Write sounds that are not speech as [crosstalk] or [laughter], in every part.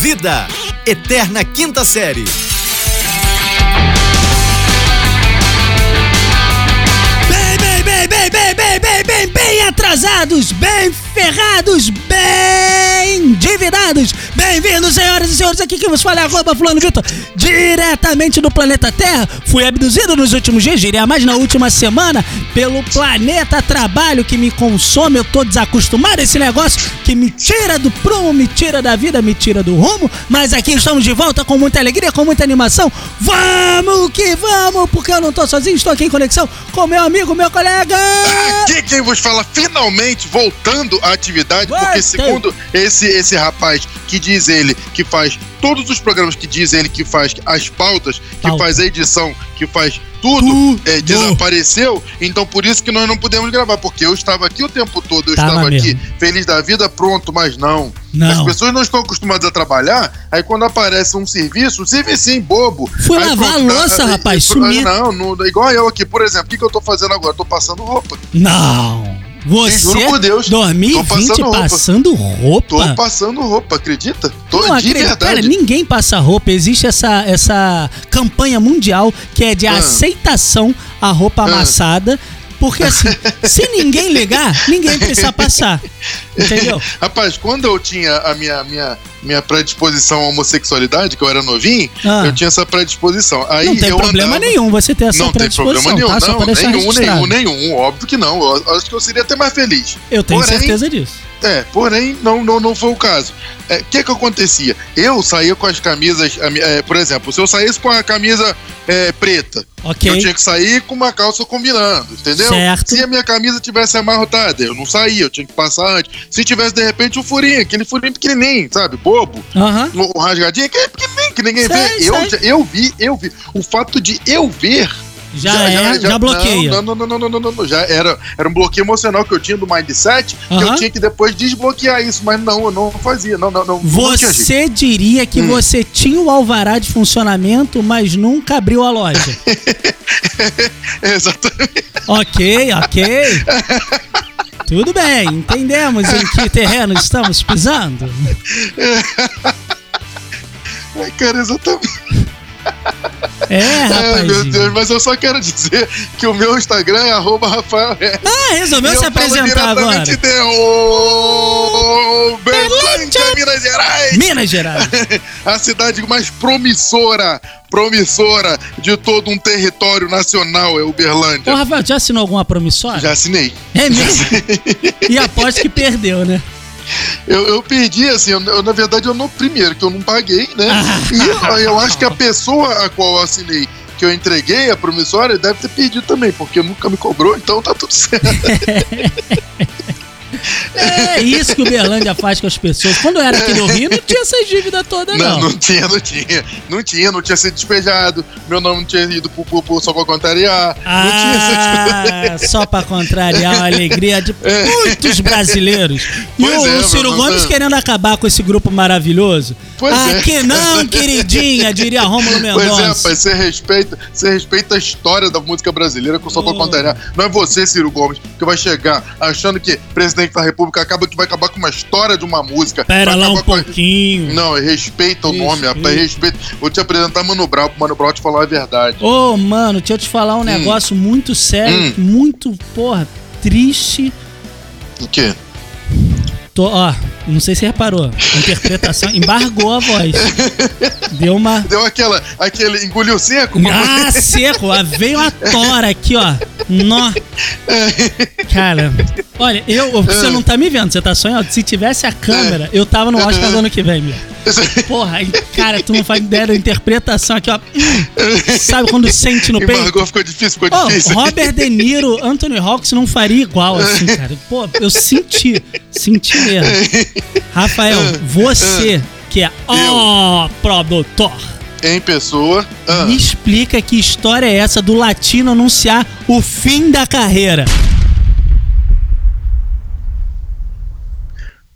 Vida, Eterna Quinta Série. Bem, bem, bem, bem, bem, bem, bem, bem, bem atrasados, bem ferrados, bem endividados. Bem-vindos, senhoras e senhores, aqui que vos fala é arroba fulano Vitor, diretamente do planeta Terra. Fui abduzido nos últimos dias, diria mais na última semana, pelo planeta Trabalho que me consome. Eu tô desacostumado a esse negócio que me tira do prumo, me tira da vida, me tira do rumo. Mas aqui estamos de volta com muita alegria, com muita animação. Vamos que vamos, porque eu não tô sozinho, estou aqui em conexão com meu amigo, meu colega. Aqui quem vos fala, finalmente voltando à atividade, porque segundo esse, esse rapaz que diz ele que faz todos os programas que diz ele que faz as pautas, que Pauta. faz a edição, que faz tudo, Tudo. é, desapareceu, então por isso que nós não pudemos gravar, porque eu estava aqui o tempo todo, eu Tava estava aqui mesmo. feliz da vida, pronto, mas não. Não. As pessoas não estão acostumadas a trabalhar, aí quando aparece um serviço, um serviço bobo. Fui aí lavar a pronto, louça, ah, rapaz, ah, sumi. Não, não, igual eu aqui, por exemplo, o que, que eu tô fazendo agora? Tô passando roupa. Não. Você juro por Deus, tô 2020 passando roupa. passando roupa? Tô passando roupa, acredita? Tô Não de verdade. Cara, ninguém passa roupa. Existe essa, essa campanha mundial que é de Ah. aceitação à roupa Ah. amassada. Porque assim, [laughs] se ninguém ligar, ninguém precisa passar. [laughs] Entendeu? Rapaz, quando eu tinha a minha, minha, minha predisposição à homossexualidade, que eu era novinho, Ah. eu tinha essa predisposição. Aí não tem problema andava- nenhum você ter essa Não tem predisposição, problema nenhum, tá? Não, nenhum, nenhum, nenhum, óbvio que não. Eu acho que eu seria até mais feliz. Eu tenho Porém, certeza disso. É, porém, não, não, não foi o caso. O que que acontecia? Eu saía com as camisas, é, por exemplo, se eu saísse com a camisa é, preta, Ok. eu tinha que sair com uma calça combinando, entendeu? Certo. Se a minha camisa tivesse amarrotada, eu não saía, eu tinha que passar antes. Se tivesse, de repente, um furinho, aquele furinho pequenininho, sabe? Bobo. Aham. Um rasgadinho, aquele pequenininho, que ninguém Sei, vê. Eu, sei. eu vi, eu vi. O fato de eu ver Já, é, já, bloqueia. Não, não, não, não, não, não, não, não. Já era, era um bloqueio emocional que eu tinha do mindset, que Aham. eu tinha que depois desbloquear isso, mas não, eu não fazia. Não, não, não. não. Você diria que Hum. você tinha o alvará de funcionamento, mas nunca abriu a loja. [laughs] Exatamente. ok, ok. Tudo bem, entendemos em que terreno estamos pisando. Ai, [laughs] cara, exatamente. É, [laughs] Ai, meu. Deus, mas eu só quero dizer que o meu Instagram é arroba Rafael. Ah, resolveu se apresentar agora. de Ô, Berlândia, Minas Gerais. Minas Gerais. [laughs] A cidade mais promissora, promissora de todo um território nacional é Ô, Uberlândia. Rafael, já assinou alguma promissória? Já assinei. É mesmo? E aposto que perdeu, né? Eu, eu perdi, assim, eu, eu, na verdade, eu não. Primeiro, que eu não paguei, né? [laughs] E eu, eu acho que a pessoa a qual eu assinei, que eu entreguei a promissória, deve ter perdido também, porque nunca me cobrou, então tá tudo certo. [laughs] É isso que o Berlândia faz com as pessoas. Quando eu era aqui no Rio, não tinha essas dívidas todas, Não, não. não tinha, não tinha. Não tinha, não tinha sido despejado. Meu nome não tinha ido pro, pro, pro só pra contrariar. não tinha Ah, só pra contrariar a alegria de muitos brasileiros. E Pois o, é, o Ciro Gomes querendo acabar com esse grupo maravilhoso. Pois ah, é. que não, queridinha, diria Rômulo [laughs] Pois é, Mendonça. rapaz, você respeita, você respeita a história da música brasileira com só pra Oh. contrariar. Não é você, Ciro Gomes, que vai chegar achando que presidente da república acaba que vai acabar com uma história de uma música. Pera lá um com a- pouquinho. Não, respeita o nome, rapaz, respeita. Vou te apresentar Mano Brown, pro Mano Brown te falar a verdade. Ô, mano, deixa eu te falar um negócio muito sério, Hum. muito, porra, triste. O quê? Tô, ó, não sei se você reparou. Interpretação [laughs] embargou a voz. Deu uma. Deu aquela, aquele, engoliu seco? Ah, seco! ah, Veio a tora aqui, ó. Nó. [laughs] Cara, olha, eu, você não tá me vendo, você tá sonhando. Se tivesse a câmera, eu tava no Oscar do ano que vem, meu. Porra, cara, tu não faz ideia da interpretação aqui, ó. Sabe quando sente no [laughs] peito? Embargou, ficou difícil, ficou Ô, difícil. Robert De Niro, Anthony Hawks não faria igual assim, cara. Pô, eu senti, senti mesmo. Rafael, você que é ó produtor, Em pessoa. Ah, me explica que história é essa do latino anunciar o fim da carreira.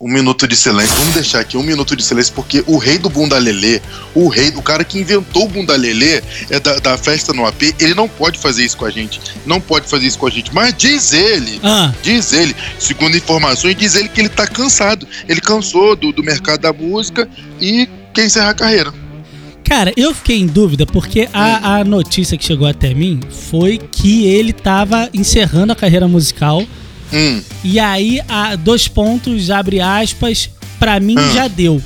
Um minuto de silêncio. Vamos deixar aqui um minuto de silêncio, porque o rei do bunda lelê, o rei, o cara que inventou o bunda lelê é da, da festa no AP, ele não pode fazer isso com a gente. Não pode fazer isso com a gente. Mas diz ele, Ah, diz ele, segundo informações, diz ele que ele tá cansado. Ele cansou do, do mercado da música e quer encerrar a carreira. Cara, eu fiquei em dúvida porque a, a notícia que chegou até mim foi que ele tava encerrando a carreira musical. Hum. E aí, a, dois pontos, abre aspas, pra mim Ah. já deu.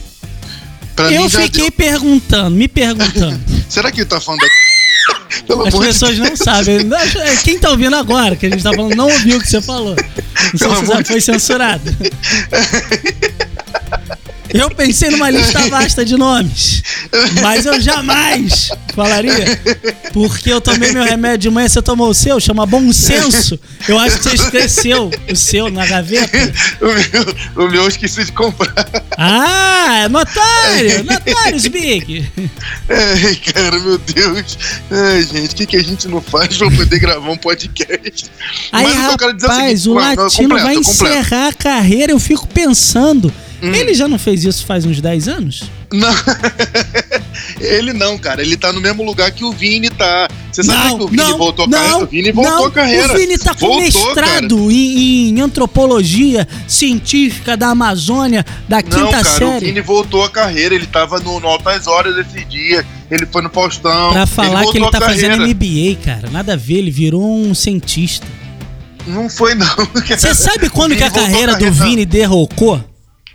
Pra eu fiquei deu. perguntando, me perguntando. [laughs] Será que ele tá falando da... [laughs] Pelo As amor de pessoas não sabem. [laughs] Quem tá ouvindo agora, que a gente tá falando, não ouviu o que você falou. Não sei se já foi censurado. Eu pensei numa lista vasta de nomes, mas eu jamais falaria. Porque eu tomei meu remédio de manhã, você tomou o seu, chama Bom Senso. Eu acho que você esqueceu o seu na gaveta. O meu, o meu eu esqueci de comprar. Ah, é notário, notários Big. Ai, cara, meu Deus. Ai, gente, o que, que a gente não faz pra poder gravar um podcast? Aí, Mas é o rapaz, seguinte, o não, latino completa, vai encerrar a carreira. Eu fico pensando, Hum. ele já não fez isso faz uns 10 anos? Não. [laughs] ele não, cara. Ele tá no mesmo lugar que o Vini tá. Você sabe que o Vini voltou a carreira? O Vini voltou não, a carreira. O Vini tá com Voltou, mestrado em, em antropologia científica da Amazônia, da Não, quinta cara, o série. Vini voltou a carreira. Ele tava no, no Altas Horas esse dia. Ele foi no Faustão. Pra falar que ele tá a fazendo carreira. MBA, cara. Nada a ver, ele virou um cientista. Não foi, não. [laughs] Você sabe quando O que a Vini voltou carreira do carreira. Vini derrocou?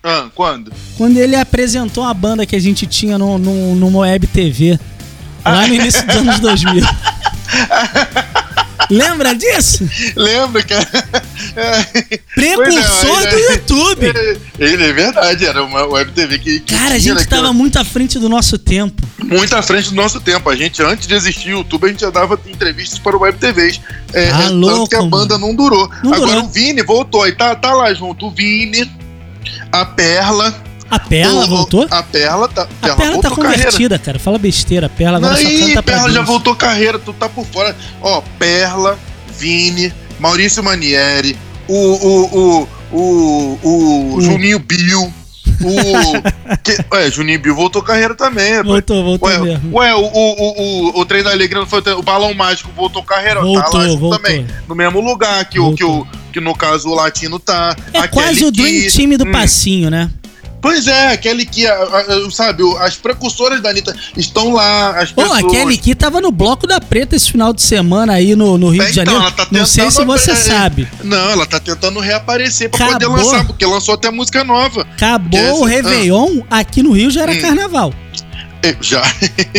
Ah, quando? Quando ele apresentou uma banda que a gente tinha no, no, numa web TV. Lá no início dos anos 2000. [laughs] Lembra disso? Lembra, cara? Precursor Pois é, do aí- YouTube. Ele é verdade, era uma web TV que. que Cara, a gente né, tava que- muito à frente do nosso tempo. muito à frente do nosso tempo. A gente, antes de existir o YouTube, a gente já dava entrevistas para o Web TVs. É, Tá é, louco, tanto que a banda não durou. Não Agora durou. o Vini voltou, aí tá, tá lá junto. O Vini, a Perla. A Perla o- voltou? A Perla tá, A Perla tá voltou carreira. convertida, cara. Fala besteira. A Perla agora só Aí, canta pra Perla já Deus. voltou carreira, tu tá por fora. Ó, Perla, Vini, Maurício Manieri, o, o, o, o, o. Juninho Bill, o. [laughs] que, é, Juninho Bill voltou carreira também, rapaz. Voltou, voltou Ué, mesmo. ué, o, o, o, o, o Trem da Alegria não foi o Balão Mágico voltou carreira, tá Voltou, lá junto voltou. também. No mesmo lugar que o, que o que no caso o latino tá. É quase o Dream Key. Team do Hum. passinho, né? Pois é, aquele que, sabe, as precursoras da Anitta estão lá, as Pô, pessoas... a Kelly Key tava no Bloco da Preta esse final de semana aí no, no Rio É, de então, Janeiro. ela tá Não sei se você é, sabe. Não, ela tá tentando reaparecer pra poder Acabou. lançar, porque lançou até música nova. Acabou Que o essa- Réveillon, aqui no Rio já era Hum. carnaval. Já.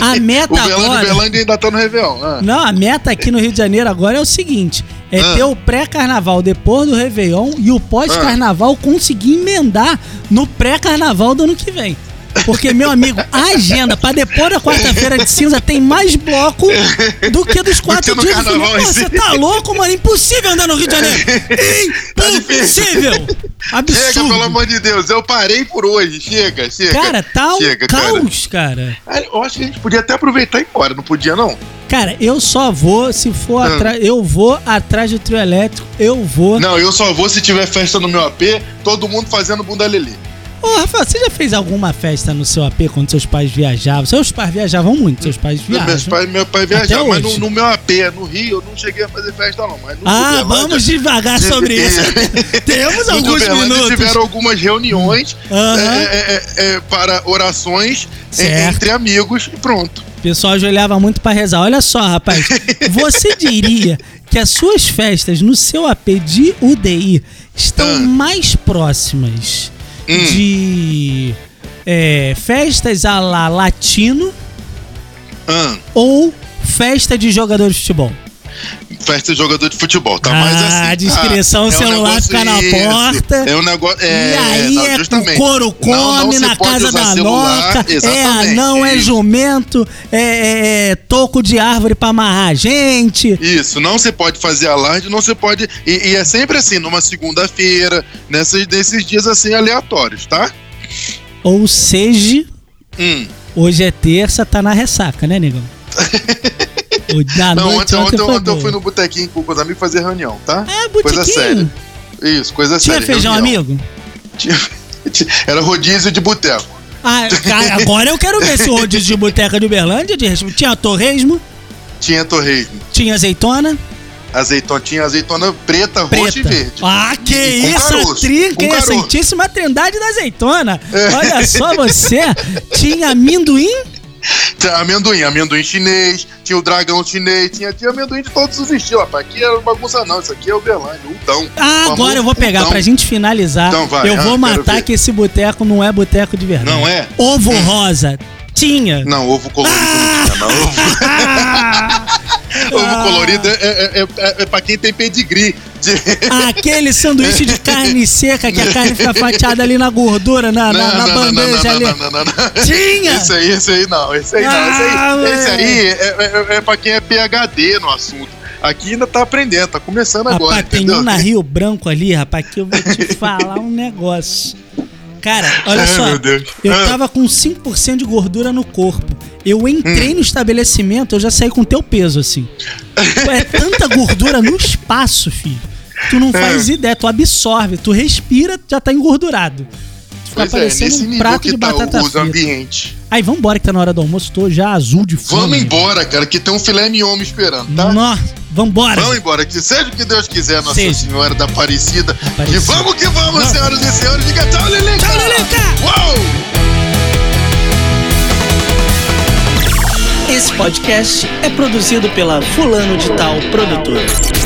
A [laughs] meta o Belândia, agora. Belândia ainda tá no Réveillon. Ah. Não, a meta aqui no Rio de Janeiro agora é o seguinte: é Ah. ter o pré-carnaval depois do Réveillon e o pós-carnaval conseguir emendar no pré-carnaval do ano que vem. Porque, meu amigo, a agenda pra depois da quarta-feira de cinza tem mais bloco do que dos quatro dias carnaval Pô. Você tá louco, mano? Impossível andar no Rio de Janeiro! [laughs] Impossível! Chega, Absurdo! pelo amor de Deus, eu parei por hoje. Chega, chega. Cara, tá um Chega, cara. caos, cara. Ah, Eu acho que a gente podia até aproveitar e ir embora, não podia, não? Cara, eu só vou se for Ah. atrás. Eu vou atrás do trio elétrico, eu vou. Não, eu só vou se tiver festa no meu AP, todo mundo fazendo bunda lelê. Ô, Rafael, você já fez alguma festa no seu AP quando seus pais viajavam? Seus pais viajavam muito, seus pais viajam. Meus pais, meu pai viajava, mas no, no meu AP, no Rio, eu não cheguei a fazer festa, não. Mas Ah, Uberlândia- vamos devagar sobre isso. [laughs] Temos no alguns Uberlândia minutos. tiveram algumas reuniões é, é, é, é, para orações é, Certo. entre amigos e pronto. O pessoal ajoelhava muito pra rezar. Olha só, rapaz. [laughs] Você diria que as suas festas no seu AP de UDI estão Ah. mais próximas Hum. de é, festas a la latino Ah, ou festa de jogador de futebol? Festa de jogador de futebol, tá Ah, mais assim. descrição, Ah, o celular negócio fica na isso, porta. É um negócio. É, e aí não, é justamente. o couro come Não, não na casa da noca, é anão, é jumento, é, é- é toco de árvore pra amarrar a gente. Isso, não se pode fazer alarde, não se pode. E, e é sempre assim, numa segunda-feira, nesses, nesses dias assim aleatórios, tá? Ou seja, Hum. hoje é terça, tá na ressaca, né, negão? [laughs] Da Não, noite ontem, ontem, foi ontem eu fui no botequinho com os amigos fazer reunião, tá? É, Coisa séria. Isso, coisa Tinha séria. feijão, reunião. amigo? Tinha- tinha- [laughs] Era rodízio de boteco. Ah, cara, [laughs] agora eu quero ver se o rodízio de boteca de Uberlândia de. Tinha torresmo, Tinha torresmo. tinha azeitona, Azeitona, tinha azeitona preta, roxa e verde. Ah, que E isso, caroço, hein? A. Santíssima Trindade da azeitona. Olha só você. [laughs] Tinha amendoim? Tinha amendoim, amendoim chinês, tinha o dragão chinês, tinha, tinha amendoim de todos os estilos, rapaz. Aqui era bagunça não, isso aqui é o Belândia, o Dão. Ah, agora eu vou pegar, Udão. pra gente finalizar. Então vai, eu ah, vou matar que esse boteco não é boteco de verdade. Não é? Ovo rosa. Tinha. Não, ovo colorido não tinha, não. Ovo, Ah, [laughs] ovo colorido é, é, é, é, é pra quem tem pedigree. De... aquele sanduíche de carne [laughs] seca que a carne fica fatiada ali na gordura, na, na, na bandeja ali. não, não, não, não. Tinha! Esse aí, esse aí não, esse aí não. Esse Ah, aí, esse mano. aí é, é, é pra quem é PHD no assunto. Aqui ainda tá aprendendo, tá começando agora, Rapaz, tem entendeu? um na Rio Branco ali, rapaz, que eu vou te [laughs] falar um negócio. Cara, [laughs] olha Ai, só. Eu Ah. tava com 5% de gordura no corpo. Eu entrei Hum. no estabelecimento, eu já saí com teu peso, assim. É tanta gordura no espaço, filho. Tu não faz ideia, tu absorve, tu respira, já tá engordurado. Tu fica Pois é, parecendo nesse um prato de tá batata o, frita. ambientes. Aí, vambora que tá na hora do almoço, tô já azul de fome. Vamos embora, cara, que tem um filé mignon me esperando, tá? Nossa, vambora. Vamos embora, que seja o que Deus quiser, Nossa Seja. Senhora da Aparecida. Aparecida. E vamos que vamos, Vamos. senhoras e senhores. Diga tchau, Lilica! Tchau, Lilica! Uau! Esse podcast é produzido pela Fulano de Tal Produtora.